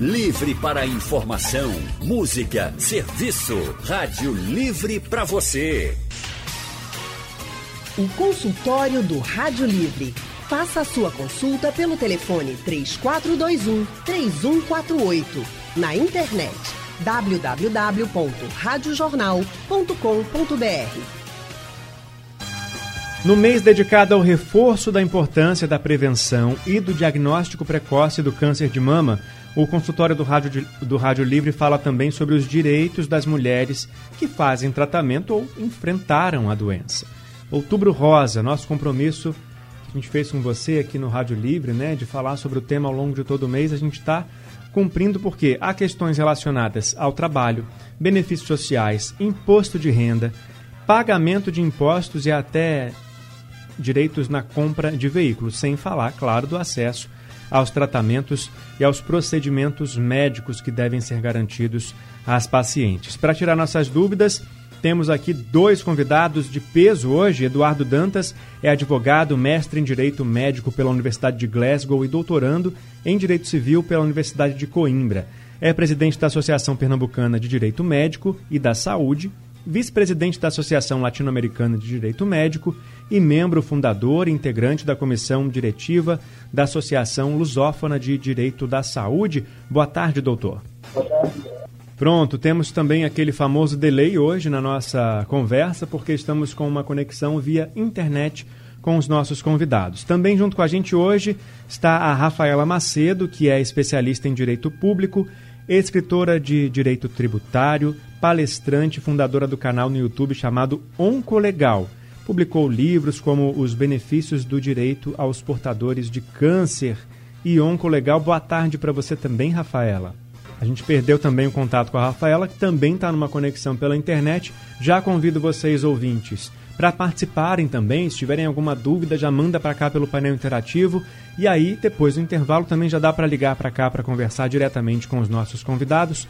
Livre para informação, música, serviço. Rádio Livre para você. O consultório do Rádio Livre. Faça a sua consulta pelo telefone 3421 3148. Na internet www.radiojornal.com.br. No mês dedicado ao reforço da importância da prevenção e do diagnóstico precoce do câncer de mama, o consultório do Rádio, do Rádio Livre fala também sobre os direitos das mulheres que fazem tratamento ou enfrentaram a doença. Outubro Rosa, nosso compromisso que a gente fez com você aqui no Rádio Livre, né, de falar sobre o tema ao longo de todo o mês, a gente está cumprindo porque há questões relacionadas ao trabalho, benefícios sociais, imposto de renda, pagamento de impostos e até direitos na compra de veículos, sem falar, claro, do acesso aos tratamentos e aos procedimentos médicos que devem ser garantidos às pacientes. Para tirar nossas dúvidas, temos aqui dois convidados de peso hoje. Eduardo Dantas é advogado, mestre em Direito Médico pela Universidade de Glasgow e doutorando em Direito Civil pela Universidade de Coimbra. É presidente da Associação Pernambucana de Direito Médico e da Saúde, vice-presidente da Associação Latino-Americana de Direito Médico e membro fundador e integrante da comissão diretiva da Associação Lusófona de Direito da Saúde. Boa tarde, doutor. Boa tarde. Pronto, temos também aquele famoso delay hoje na nossa conversa, porque estamos com uma conexão via internet com os nossos convidados. Também junto com a gente hoje está a Rafaela Macedo, que é especialista em direito público, escritora de direito tributário, palestrante, fundadora do canal no YouTube chamado Oncolegal. Publicou livros como Os Benefícios do Direito aos Portadores de Câncer e Oncolegal. Boa tarde para você também, Rafaela. A gente perdeu também o contato com a Rafaela, que também está numa conexão pela internet. Já convido vocês, ouvintes, para participarem também. Se tiverem alguma dúvida, já manda para cá pelo painel interativo. E aí, depois do intervalo, também já dá para ligar para cá para conversar diretamente com os nossos convidados.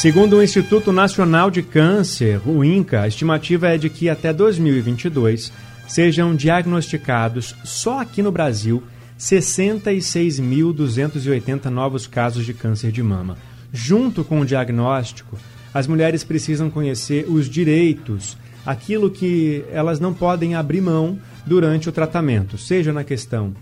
Segundo o Instituto Nacional de Câncer, o INCA, a estimativa é de que até 2022 sejam diagnosticados só aqui no Brasil 66.280 novos casos de câncer de mama. Junto com o diagnóstico, as mulheres precisam conhecer os direitos, aquilo que elas não podem abrir mão durante o tratamento, seja na questão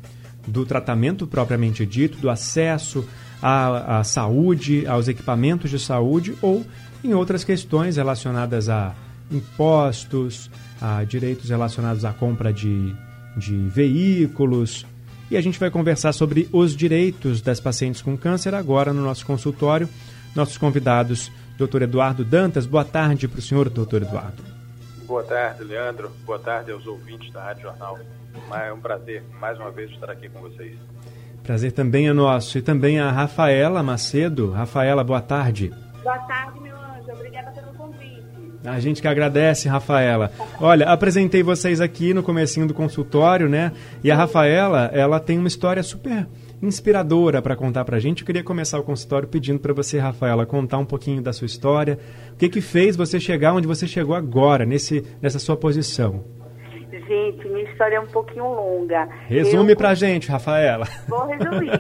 do tratamento propriamente dito, do acesso à, à saúde, aos equipamentos de saúde ou em outras questões relacionadas a impostos, a direitos relacionados à compra de, de veículos, e a gente vai conversar sobre os direitos das pacientes com câncer agora no nosso consultório. Nossos convidados, doutor Eduardo Dantas. Boa tarde para o senhor, doutor Eduardo. Boa tarde, Leandro. Boa tarde aos ouvintes da Rádio Jornal. É um prazer, mais uma vez, estar aqui com vocês. Prazer também é nosso. E também a Rafaela Macedo. Rafaela, boa tarde. Boa tarde, meu anjo. Obrigada pelo convite. A gente que agradece, Rafaela. Olha, apresentei vocês aqui no comecinho do consultório, né? E a Rafaela, ela tem uma história super inspiradora para contar para a gente. Eu queria começar o consultório pedindo para você, Rafaela, contar um pouquinho da sua história. O que que fez você chegar onde você chegou agora, nesse, nessa sua posição? Gente, minha história é um pouquinho longa. Resume eu... pra gente, Rafaela. Vou resumir.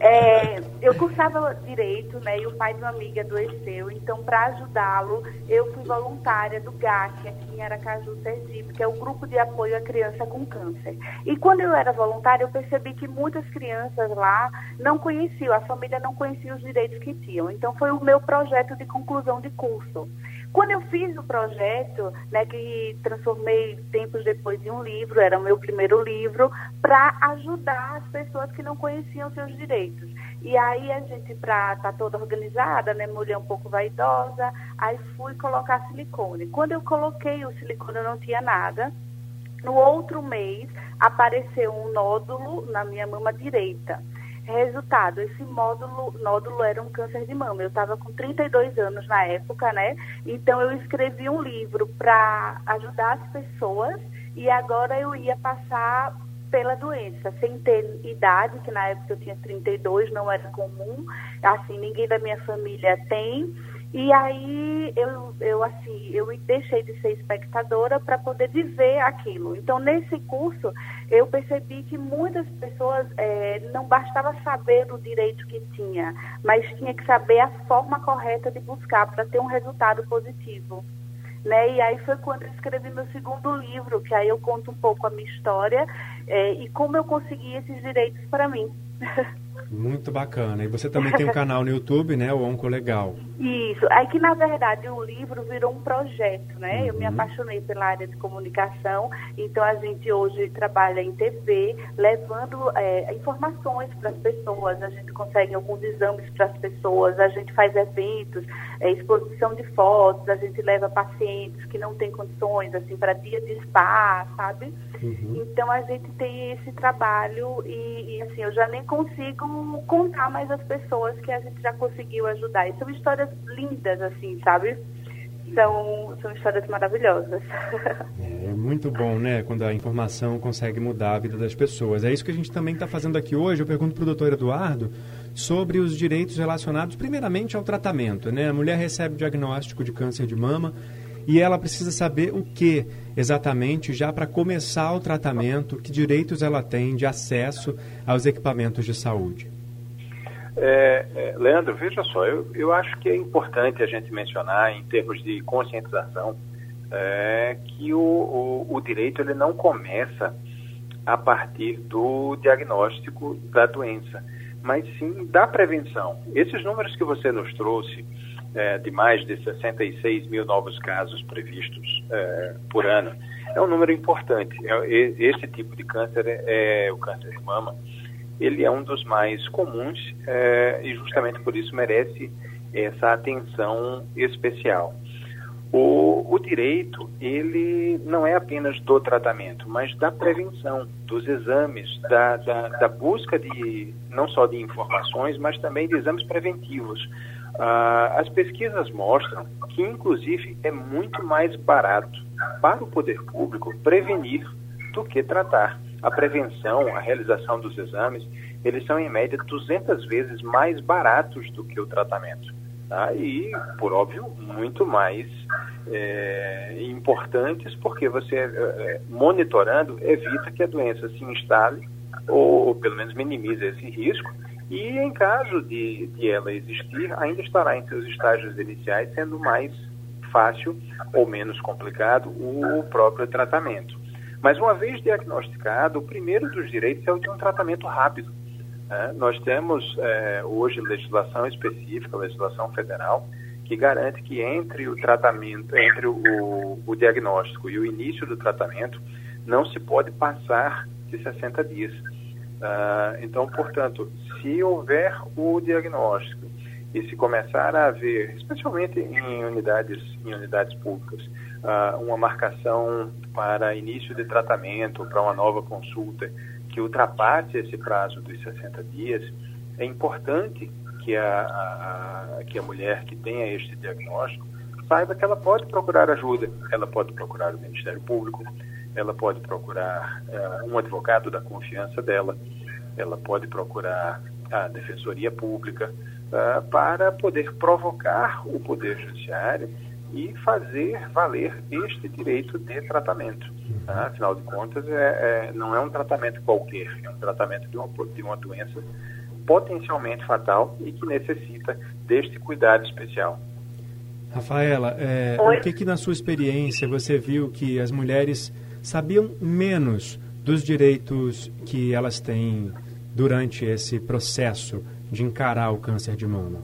é, eu cursava direito, né? E o pai de uma amiga adoeceu. Então, para ajudá-lo, eu fui voluntária do GAC, aqui em Aracaju, Sergipe, que é o Grupo de Apoio à Criança com Câncer. E quando eu era voluntária, eu percebi que muitas crianças lá não conheciam, a família não conhecia os direitos que tinham. Então, foi o meu projeto de conclusão de curso. Quando eu fiz o projeto, né, que transformei tempos depois em um livro, era o meu primeiro livro, para ajudar as pessoas que não conheciam seus direitos. E aí a gente, para estar tá toda organizada, né, mulher um pouco vaidosa, aí fui colocar silicone. Quando eu coloquei o silicone, eu não tinha nada. No outro mês, apareceu um nódulo na minha mama direita. Resultado, esse módulo, nódulo era um câncer de mama. Eu estava com 32 anos na época, né? Então eu escrevi um livro para ajudar as pessoas e agora eu ia passar pela doença, sem ter idade, que na época eu tinha 32, não era comum, assim, ninguém da minha família tem. E aí eu, eu assim, eu deixei de ser espectadora para poder viver aquilo. Então nesse curso eu percebi que muitas pessoas é, não bastava saber o direito que tinha, mas tinha que saber a forma correta de buscar para ter um resultado positivo. Né? E aí foi quando eu escrevi meu segundo livro, que aí eu conto um pouco a minha história é, e como eu consegui esses direitos para mim. Muito bacana. E você também tem um canal no YouTube, né? O Onco Legal. Isso. Aí que, na verdade, o livro virou um projeto, né? Uhum. Eu me uhum. apaixonei pela área de comunicação, então a gente hoje trabalha em TV, levando é, informações para as pessoas. A gente consegue alguns exames para as pessoas, a gente faz eventos, é, exposição de fotos, a gente leva pacientes que não têm condições, assim, para dia de spa, sabe? Uhum. Então a gente tem esse trabalho e, e, assim, eu já nem consigo contar mais as pessoas que a gente já conseguiu ajudar. E são histórias lindas, assim, sabe? São, são histórias maravilhosas. É muito bom, né? Quando a informação consegue mudar a vida das pessoas. É isso que a gente também está fazendo aqui hoje. Eu pergunto para o doutor Eduardo sobre os direitos relacionados, primeiramente, ao tratamento. Né? A mulher recebe o diagnóstico de câncer de mama e ela precisa saber o que exatamente já para começar o tratamento, que direitos ela tem de acesso aos equipamentos de saúde. É, é, Leandro, veja só, eu, eu acho que é importante a gente mencionar, em termos de conscientização, é, que o, o, o direito ele não começa a partir do diagnóstico da doença, mas sim da prevenção. Esses números que você nos trouxe, é, de mais de 66 mil novos casos previstos é, por ano. É um número importante. É, esse tipo de câncer é, é, o câncer de mama. Ele é um dos mais comuns é, e justamente por isso merece essa atenção especial. O, o, direito, ele não é apenas do tratamento, mas da prevenção, dos exames, da, da, da busca de, não só de informações, mas também de exames preventivos. Ah, as pesquisas mostram que, inclusive, é muito mais barato para o poder público prevenir do que tratar. A prevenção, a realização dos exames, eles são, em média, 200 vezes mais baratos do que o tratamento. Tá? E, por óbvio, muito mais é, importantes, porque você, é, monitorando, evita que a doença se instale ou, ou pelo menos minimiza esse risco e em caso de, de ela existir, ainda estará em seus estágios iniciais, sendo mais fácil ou menos complicado o próprio tratamento. Mas uma vez diagnosticado, o primeiro dos direitos é o de um tratamento rápido. Né? Nós temos é, hoje legislação específica, legislação federal, que garante que entre o tratamento, entre o, o diagnóstico e o início do tratamento, não se pode passar de 60 dias. Uh, então, portanto, se houver o diagnóstico e se começar a haver, especialmente em unidades, em unidades públicas, uh, uma marcação para início de tratamento, para uma nova consulta, que ultrapasse esse prazo dos 60 dias, é importante que a, a, que a mulher que tenha este diagnóstico saiba que ela pode procurar ajuda, ela pode procurar o Ministério Público, ela pode procurar uh, um advogado da confiança dela, ela pode procurar a Defensoria Pública uh, para poder provocar o Poder Judiciário e fazer valer este direito de tratamento. Tá? Afinal de contas, é, é, não é um tratamento qualquer, é um tratamento de uma, de uma doença potencialmente fatal e que necessita deste cuidado especial. Rafaela, é, o que, que na sua experiência você viu que as mulheres sabiam menos dos direitos que elas têm durante esse processo de encarar o câncer de mama?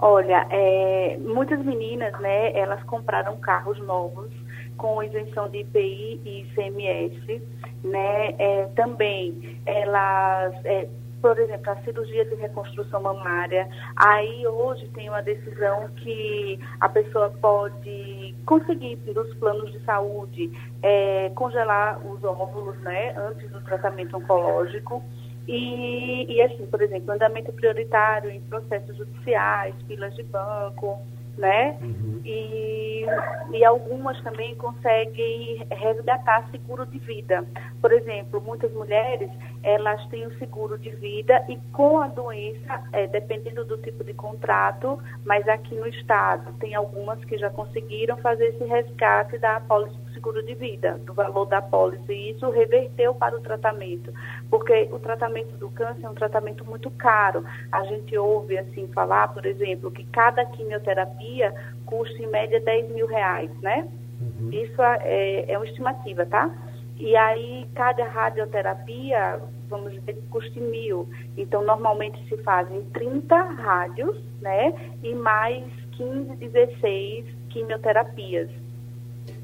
Olha, é, muitas meninas, né, elas compraram carros novos com isenção de IPI e ICMS, né, é, também elas é, por exemplo, a cirurgia de reconstrução mamária, aí hoje tem uma decisão que a pessoa pode conseguir dos planos de saúde é, congelar os óvulos, né, antes do tratamento oncológico. E, e assim, por exemplo, andamento prioritário em processos judiciais, filas de banco, né? Uhum. E e algumas também conseguem resgatar seguro de vida. Por exemplo, muitas mulheres elas têm o seguro de vida e com a doença, é, dependendo do tipo de contrato, mas aqui no estado tem algumas que já conseguiram fazer esse resgate da apólice seguro de vida, do valor da apólice, e isso reverteu para o tratamento, porque o tratamento do câncer é um tratamento muito caro. A gente ouve assim falar, por exemplo, que cada quimioterapia custa em média 10 mil reais, né? Uhum. Isso é, é uma estimativa, tá? E aí, cada radioterapia, vamos dizer que custa mil. Então, normalmente se fazem 30 rádios, né? E mais 15, 16 quimioterapias.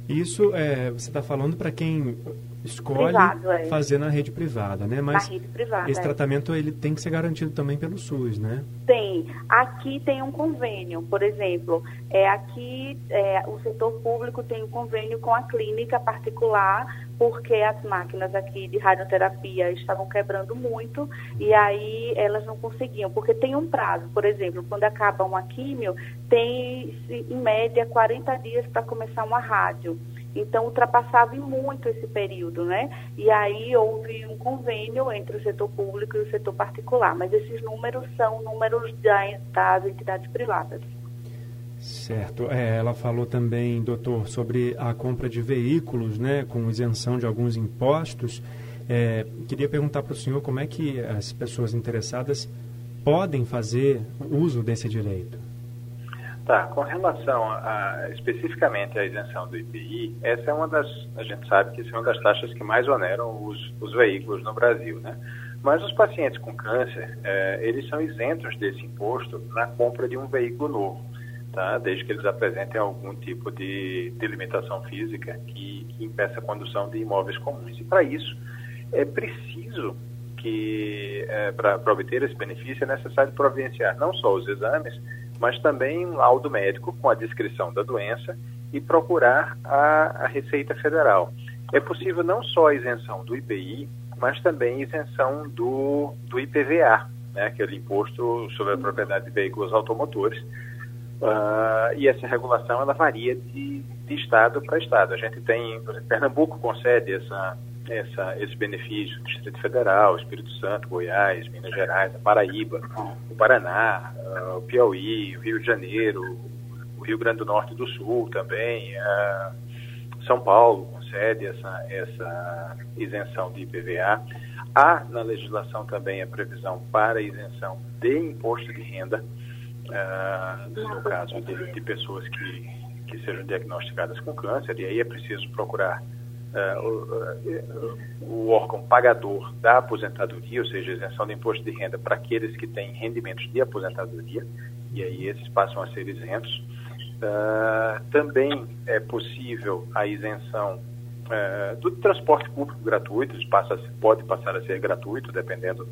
Isso é, você está falando para quem escolhe Privado, é. fazer na rede privada, né? Mas privada, esse é. tratamento ele tem que ser garantido também pelo SUS, né? Tem. Aqui tem um convênio, por exemplo, é aqui é, o setor público tem um convênio com a clínica particular porque as máquinas aqui de radioterapia estavam quebrando muito e aí elas não conseguiam, porque tem um prazo, por exemplo, quando acaba uma químio, tem em média 40 dias para começar uma rádio. Então, ultrapassava muito esse período, né? E aí houve um convênio entre o setor público e o setor particular, mas esses números são números das entidades privadas. Certo. É, ela falou também, doutor, sobre a compra de veículos, né, com isenção de alguns impostos. É, queria perguntar para o senhor como é que as pessoas interessadas podem fazer uso desse direito. Tá, com relação a, especificamente à isenção do IPI, essa é uma das, a gente sabe que essa é uma das taxas que mais oneram os, os veículos no Brasil, né? Mas os pacientes com câncer, é, eles são isentos desse imposto na compra de um veículo novo, tá? Desde que eles apresentem algum tipo de, de limitação física que, que impeça a condução de imóveis comuns. E para isso, é preciso que, é, para obter esse benefício, é necessário providenciar não só os exames, mas também um laudo médico com a descrição da doença e procurar a, a Receita Federal. É possível não só a isenção do IPI, mas também isenção do, do IPVA, né, aquele imposto sobre a propriedade de veículos automotores. Uh, e essa regulação ela varia de, de estado para estado. A gente tem, Pernambuco concede essa, essa, esse benefício, Distrito Federal, Espírito Santo, Goiás, Minas Gerais, a Paraíba, o Paraná, uh, o Piauí, o Rio de Janeiro, o Rio Grande do Norte e do Sul também, uh, São Paulo concede essa, essa isenção de IPVA. Há na legislação também a previsão para isenção de imposto de renda, uh, no caso de, de pessoas que, que sejam diagnosticadas com câncer, e aí é preciso procurar o, o, órgão pagador da aposentadoria, ou seja, isenção de imposto de renda para aqueles que têm rendimentos de aposentadoria, e aí esses passam a ser isentos. Uh, também é possível a isenção uh, do transporte público gratuito, passa, pode passar a ser gratuito, dependendo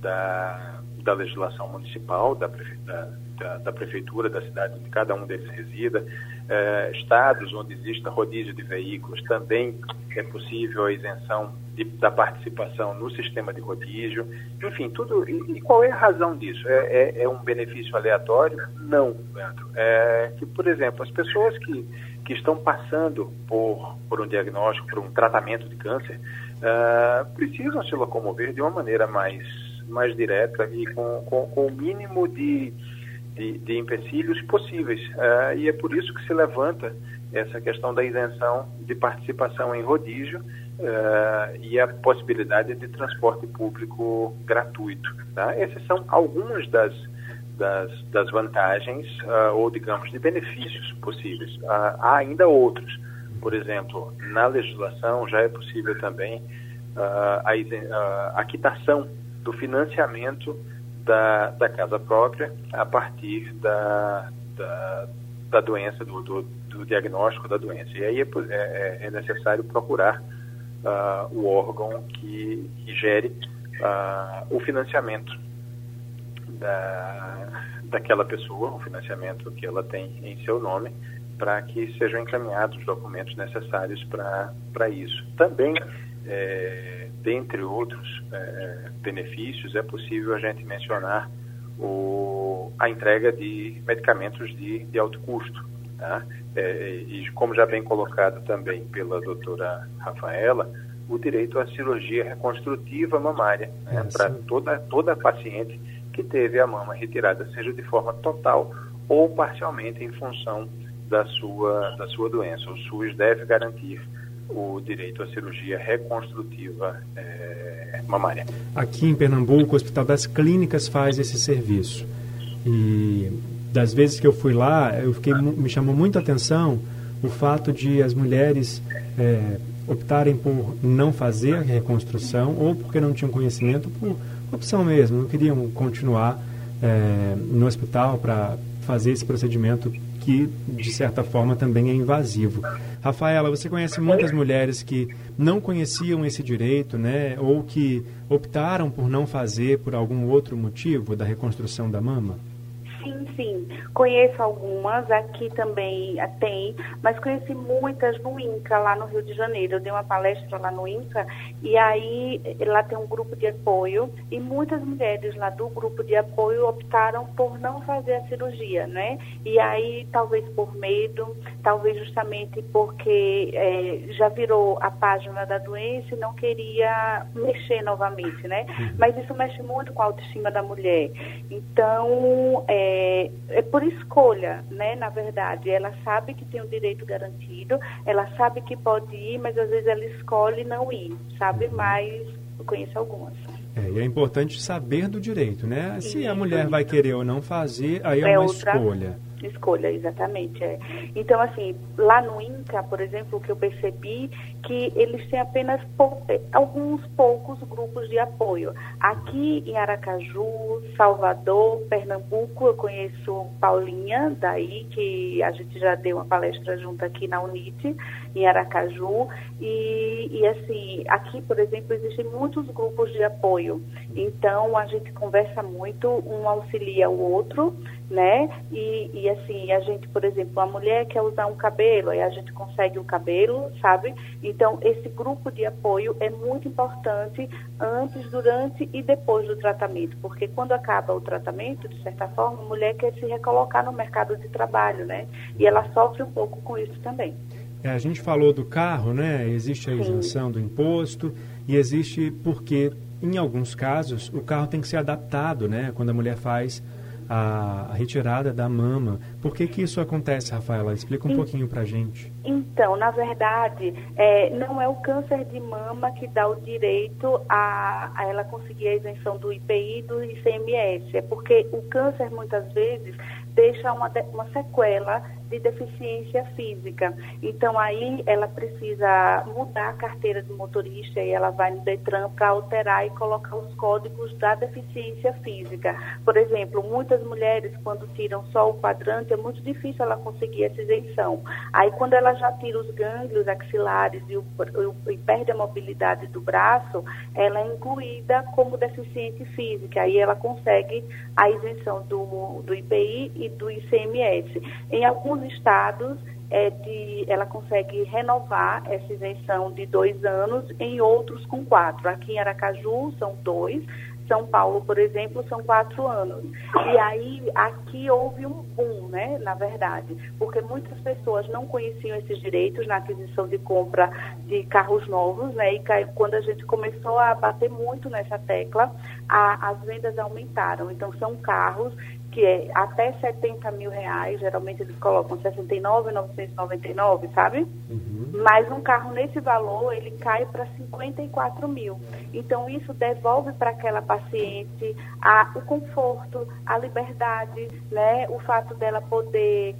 da, da legislação municipal, da, da, da, da, prefeitura, da cidade onde cada um deles resida. Eh, estados onde exista rodízio de veículos, também é possível a isenção de, da participação no sistema de rodízio. Enfim, tudo. E, e qual é a razão disso? É, é, é, um benefício aleatório? Não, Leandro. É que, por exemplo, as pessoas que, que estão passando por, por um diagnóstico, por um tratamento de câncer, uh, precisam se locomover de uma maneira mais, mais direta e com, com, com o mínimo de de, de empecilhos possíveis. Uh, e é por isso que se levanta essa questão da isenção de participação em rodízio uh, e a possibilidade de transporte público gratuito. Tá? Essas são algumas das, das, das vantagens uh, ou, digamos, de benefícios possíveis. há ainda outros. Por exemplo, na legislação já é possível também a, a quitação do financiamento da, da casa própria a partir da, da, da doença, do, do, do, diagnóstico da doença. E aí é, é, é necessário procurar uh, o órgão que, que gere uh, o financiamento da, daquela pessoa, o financiamento que ela tem em seu nome, para que sejam encaminhados os documentos necessários para isso. Também é, dentre outros é, benefícios, é possível a gente mencionar o, a entrega de medicamentos de, de alto custo. Tá? é, e como já bem colocado também pela doutora Rafaela, o direito à cirurgia reconstrutiva mamária né, para toda, toda paciente que teve a mama retirada, seja de forma total ou parcialmente em função da sua, da sua doença. O SUS deve garantir o direito à cirurgia reconstrutiva é, mamária. Aqui em Pernambuco, o Hospital das Clínicas faz esse serviço. E das vezes que eu fui lá, eu fiquei, me chamou muita atenção o fato de as mulheres é, optarem por não fazer a reconstrução ou porque não tinham conhecimento, por opção mesmo, não queriam continuar é, no hospital para fazer esse procedimento que, de certa forma, também é invasivo. Rafaela, você conhece muitas mulheres que não conheciam esse direito, né, ou que optaram por não fazer por algum outro motivo da reconstrução da mama? Sim, sim. Conheço algumas, aqui também tem, mas conheci muitas no INCA, lá no Rio de Janeiro. Eu dei uma palestra lá no INCA e aí lá tem um grupo de apoio e muitas mulheres lá do grupo de apoio optaram por não fazer a cirurgia, né? E aí, talvez por medo, talvez justamente porque é, já virou a página da doença e não queria mexer novamente, né? Uhum. Mas isso mexe muito com a autoestima da mulher. Então, é, é, é, por escolha, né? Na verdade, ela sabe que tem o um direito garantido, ela sabe que pode ir, mas às vezes ela escolhe não ir, sabe? Uhum. Mas eu conheço algumas. É, e é importante saber do direito, né? Se a mulher vai querer ou não fazer, aí é, é uma outra... escolha escolha, exatamente. É. Então, assim, lá no INCA, por exemplo, o que eu percebi que eles têm apenas pou, eh, alguns poucos grupos de apoio. Aqui em Aracaju, Salvador, Pernambuco, eu conheço Paulinha, daí que a gente já deu uma palestra junto aqui na UNIT, em Aracaju, e, e assim, aqui, por exemplo, existem muitos grupos de apoio. Então, a gente conversa muito, um auxilia o outro, né? E, e assim, a gente, por exemplo, a mulher quer usar um cabelo, aí a gente consegue o cabelo, sabe? Então, esse grupo de apoio é muito importante antes, durante e depois do tratamento, porque quando acaba o tratamento, de certa forma, a mulher quer se recolocar no mercado de trabalho, né? E ela sofre um pouco com isso também. É, a gente falou do carro, né? Existe a isenção Sim. do imposto e existe porque, em alguns casos, o carro tem que ser adaptado, né? Quando a mulher faz a, retirada da mama. Por que, que isso acontece, Rafaela? Explica um pouquinho para gente. Então, na verdade, é, não é o câncer de mama que dá o direito a, a ela conseguir a isenção do IPI e do ICMS. É porque o câncer, muitas vezes, deixa uma, uma sequela de deficiência física. Então, aí ela precisa mudar a carteira de motorista e ela vai no Detran para alterar e colocar os códigos da deficiência física. Por exemplo, muitas mulheres, quando tiram só o quadrante, é muito difícil ela conseguir essa isenção. Aí, quando ela já tira os gânglios axilares e, o, e perde a mobilidade do braço, ela é incluída como deficiente física. Aí ela consegue a isenção do, do IPI e do ICMS. Em alguns estados, é de, ela consegue renovar essa isenção de dois anos, em outros com quatro. Aqui em Aracaju são dois, São Paulo, por exemplo, são quatro anos. E aí, aqui houve um boom, né, na verdade, porque muitas pessoas não conheciam esses direitos na aquisição de compra de carros novos, né, e quando a gente começou a bater muito nessa tecla, a, as vendas aumentaram. Então, são carros que é até 70 mil reais, geralmente eles colocam 69,999, sabe? Uhum. Mas um carro nesse valor, ele cai para 54 mil. Então, isso devolve para aquela paciente a, o conforto, a liberdade, né? O fato dela poder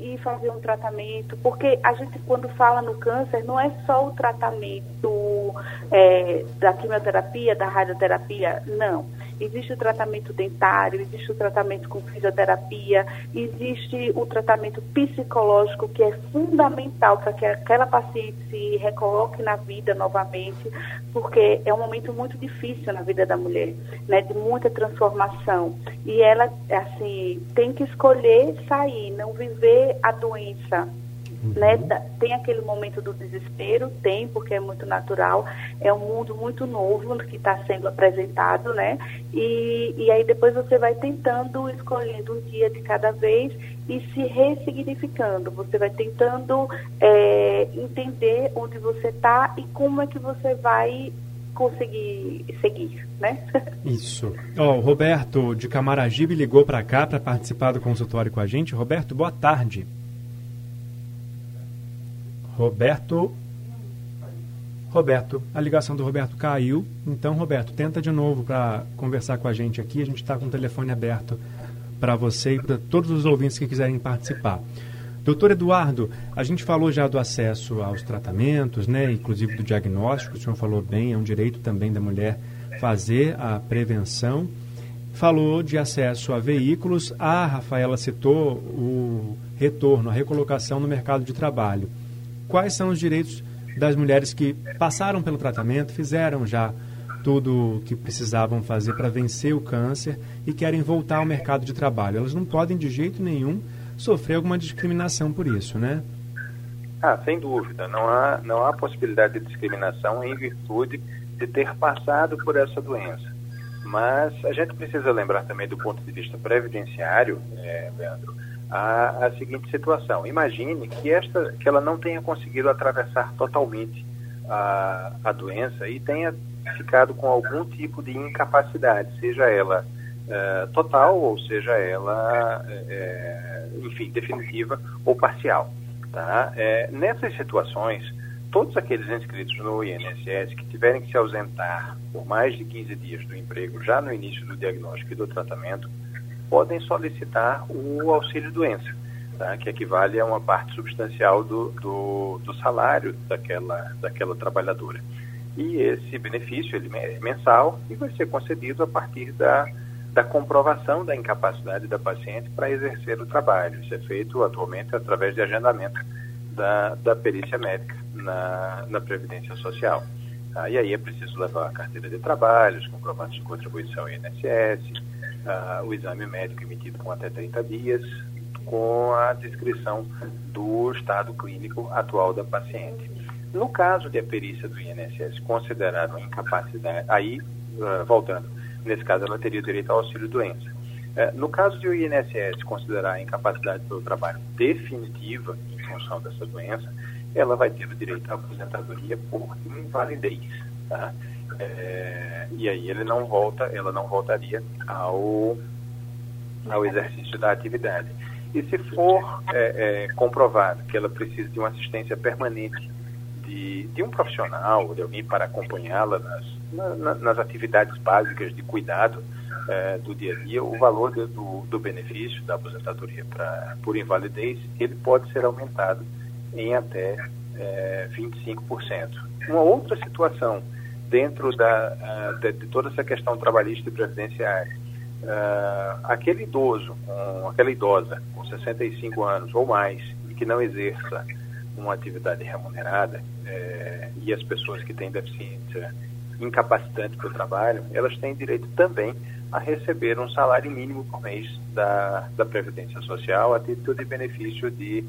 ir fazer um tratamento, porque a gente quando fala no câncer não é só o tratamento é, da quimioterapia, da radioterapia, não existe o tratamento dentário, existe o tratamento com fisioterapia, existe o tratamento psicológico que é fundamental para que aquela paciente se recoloque na vida novamente, porque é um momento muito difícil na vida da mulher, né, de muita transformação. E ela, assim, tem que escolher sair, não viver a doença Uhum. Né? Tem aquele momento do desespero, tem, porque é muito natural, é um mundo muito novo que está sendo apresentado, né? E, e aí depois você vai tentando, escolhendo um dia de cada vez e se ressignificando. Você vai tentando é, entender onde você está e como é que você vai conseguir seguir, né? Isso. Ó, oh, o Roberto de Camaragibe ligou para cá para participar do consultório com a gente. Roberto, boa tarde. Roberto. Roberto, a ligação do Roberto caiu. Então, Roberto, tenta de novo para conversar com a gente aqui. A gente está com o telefone aberto para você e para todos os ouvintes que quiserem participar. Doutor Eduardo, a gente falou já do acesso aos tratamentos, né, inclusive do diagnóstico, o senhor falou bem, é um direito também da mulher fazer a prevenção. Falou de acesso a veículos, a Rafaela citou o retorno, a recolocação no mercado de trabalho quais são os direitos das mulheres que passaram pelo tratamento, fizeram já tudo o que precisavam fazer para vencer o câncer e querem voltar ao mercado de trabalho. Elas não podem de jeito nenhum sofrer alguma discriminação por isso, né? Ah, sem dúvida. Não há, não há possibilidade de discriminação em virtude de ter passado por essa doença. Mas a gente precisa lembrar também do ponto de vista previdenciário, é, Leandro, a, a seguinte situação. Imagine que, esta, que ela não tenha conseguido atravessar totalmente a, a doença e tenha ficado com algum tipo de incapacidade, seja ela é, total ou seja ela, é, enfim, definitiva ou parcial. Tá? É, nessas situações, todos aqueles inscritos no INSS que tiverem que se ausentar por mais de 15 dias do emprego já no início do diagnóstico e do tratamento, podem solicitar o auxílio-doença, tá? que equivale a uma parte substancial do, do, do, salário daquela, daquela trabalhadora. E esse benefício ele é mensal e vai ser concedido a partir da, da comprovação da incapacidade da paciente para exercer o trabalho. Isso é feito atualmente através de agendamento da, da perícia médica na, na Previdência Social. Tá? E aí é preciso levar a carteira de trabalho, os comprovantes de contribuição INSS, o exame médico emitido com até 30 dias, com a descrição do estado clínico atual da paciente. No caso de a perícia do INSS considerar uma incapacidade, aí, uh, voltando, nesse caso ela teria direito ao auxílio-doença. Uh, no caso de o INSS considerar a incapacidade pelo trabalho definitiva em função dessa doença, ela vai ter o direito à aposentadoria por invalidez. Tá? É, e aí ele não volta, ela não voltaria ao, ao exercício da atividade. E se for é, é, comprovado que ela precisa de uma assistência permanente de, de um profissional, de alguém para acompanhá-la nas, na, nas atividades básicas de cuidado é, do dia a dia, o valor do, do benefício da aposentadoria pra, por invalidez, ele pode ser aumentado em até é, 25%. Uma outra situação dentro da, uh, de, de, toda essa questão trabalhista e previdenciária, uh, aquele idoso, com, aquela idosa com 65 anos ou mais e que não exerça uma atividade remunerada eh, e as pessoas que têm deficiência incapacitante para o trabalho, elas têm direito também a receber um salário mínimo por mês da, da Previdência Social a título de benefício de,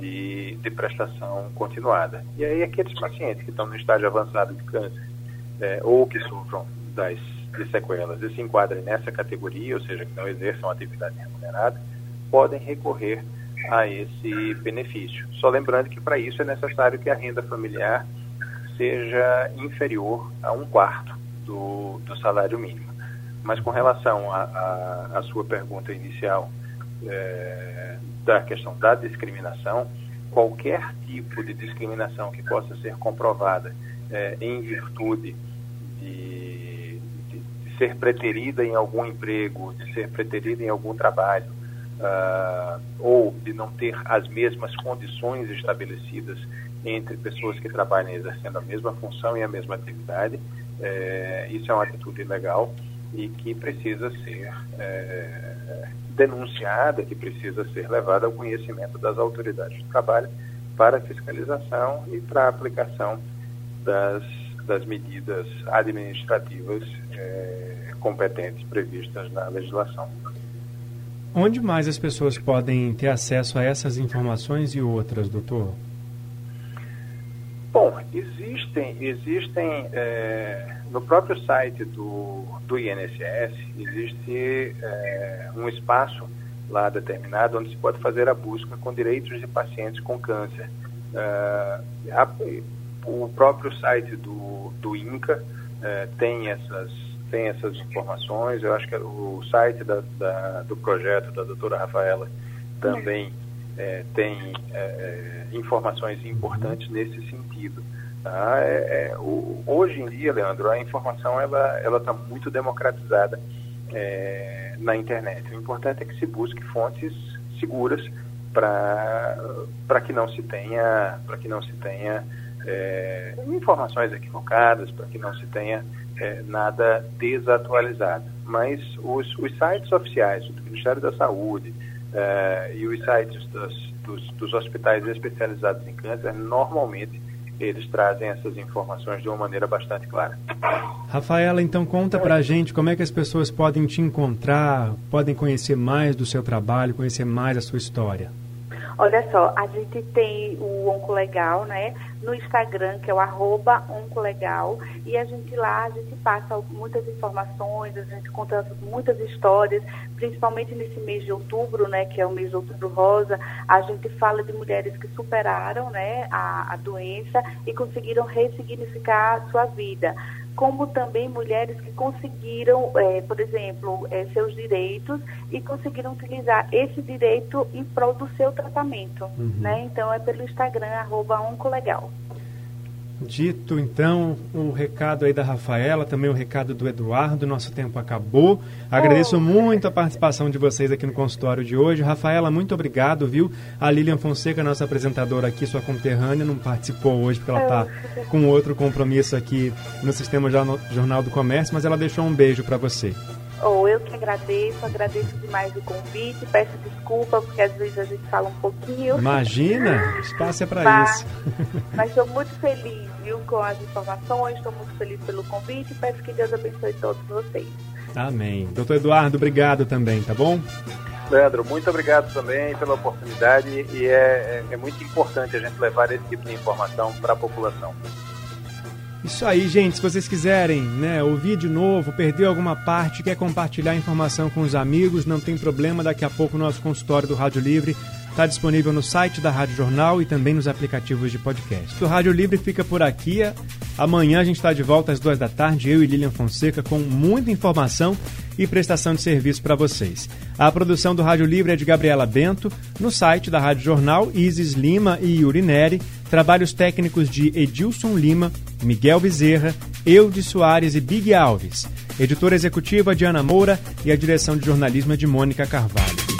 de, de prestação continuada. E aí aqueles pacientes que estão no estágio avançado de câncer é, ou que sofram das de sequelas e se enquadrem nessa categoria, ou seja, que não exerçam atividade remunerada, podem recorrer a esse benefício. Só lembrando que para isso é necessário que a renda familiar seja inferior a um quarto do, do salário mínimo. Mas com relação à sua pergunta inicial é, da questão da discriminação, qualquer tipo de discriminação que possa ser comprovada é, em virtude de, de, de, ser preterida em algum emprego, de ser preterida em algum trabalho, uh, ou de não ter as mesmas condições estabelecidas entre pessoas que trabalham exercendo a mesma função e a mesma atividade, é, isso é uma atitude ilegal e que precisa ser é, denunciada, que precisa ser levada ao conhecimento das autoridades de trabalho para fiscalização e para aplicação das das medidas administrativas é, competentes previstas na legislação. Onde mais as pessoas podem ter acesso a essas informações e outras, doutor? Bom, existem, existem é, no próprio site do, do INSS, existe é, um espaço lá determinado onde se pode fazer a busca com direitos de pacientes com câncer. É, o próprio site do, do INCA é, tem, essas, tem essas informações, eu acho que o site da, da, do projeto da doutora Rafaela também é, tem é, informações importantes nesse sentido. Tá? É, é, o, hoje em dia, Leandro, a informação ela está muito democratizada na internet. O importante é que se busque fontes seguras para que não se tenha para que não se tenha é, informações equivocadas, para que não se tenha é, nada desatualizado. Mas os, os sites oficiais do Ministério da Saúde é, e os sites dos, dos, dos hospitais especializados em câncer normalmente eles trazem essas informações de uma maneira bastante clara. Rafaela, então conta para a gente como é que as pessoas podem te encontrar, podem conhecer mais do seu trabalho, conhecer mais a sua história. Olha só, a gente tem o Oncolegal, né? No Instagram, que é o arroba Oncolegal, e a gente lá, a gente passa muitas informações, a gente conta muitas histórias, principalmente nesse mês de outubro, né? Que é o mês de outubro rosa, a gente fala de mulheres que superaram, né? A, a doença e conseguiram ressignificar a sua vida como também mulheres que conseguiram, é, por exemplo, é, seus direitos e conseguiram utilizar esse direito em prol do seu tratamento. Uhum. Né? Então é pelo Instagram, arroba Oncolegal. Dito então o recado aí da Rafaela, também o recado do Eduardo, nosso tempo acabou. Agradeço oh. muito a participação de vocês aqui no consultório de hoje. Rafaela, muito obrigado, viu? A Lilian Fonseca, nossa apresentadora aqui, sua conterrânea, não participou hoje porque ela está com outro compromisso aqui no Sistema Jornal do Comércio, mas ela deixou um beijo para você. Ou oh, eu que agradeço, agradeço demais o convite, peço desculpa porque às vezes a gente fala um pouquinho. Imagina, espaço é para isso. Mas estou muito feliz, viu, com as informações, estou muito feliz pelo convite e peço que Deus abençoe todos vocês. Amém. Doutor Eduardo, obrigado também, tá bom? Leandro, muito obrigado também pela oportunidade e é, é, é muito importante a gente levar esse tipo de informação para a população. Isso aí, gente. Se vocês quiserem né, ouvir de novo, perdeu alguma parte, quer compartilhar informação com os amigos, não tem problema. Daqui a pouco o nosso consultório do Rádio Livre está disponível no site da Rádio Jornal e também nos aplicativos de podcast. O Rádio Livre fica por aqui. Amanhã a gente está de volta às duas da tarde, eu e Lilian Fonseca, com muita informação e prestação de serviço para vocês. A produção do Rádio Livre é de Gabriela Bento, no site da Rádio Jornal, Isis Lima e Yuri Neri Trabalhos técnicos de Edilson Lima, Miguel Bezerra, Eudes Soares e Big Alves. Editora executiva de Ana Moura e a direção de jornalismo é de Mônica Carvalho.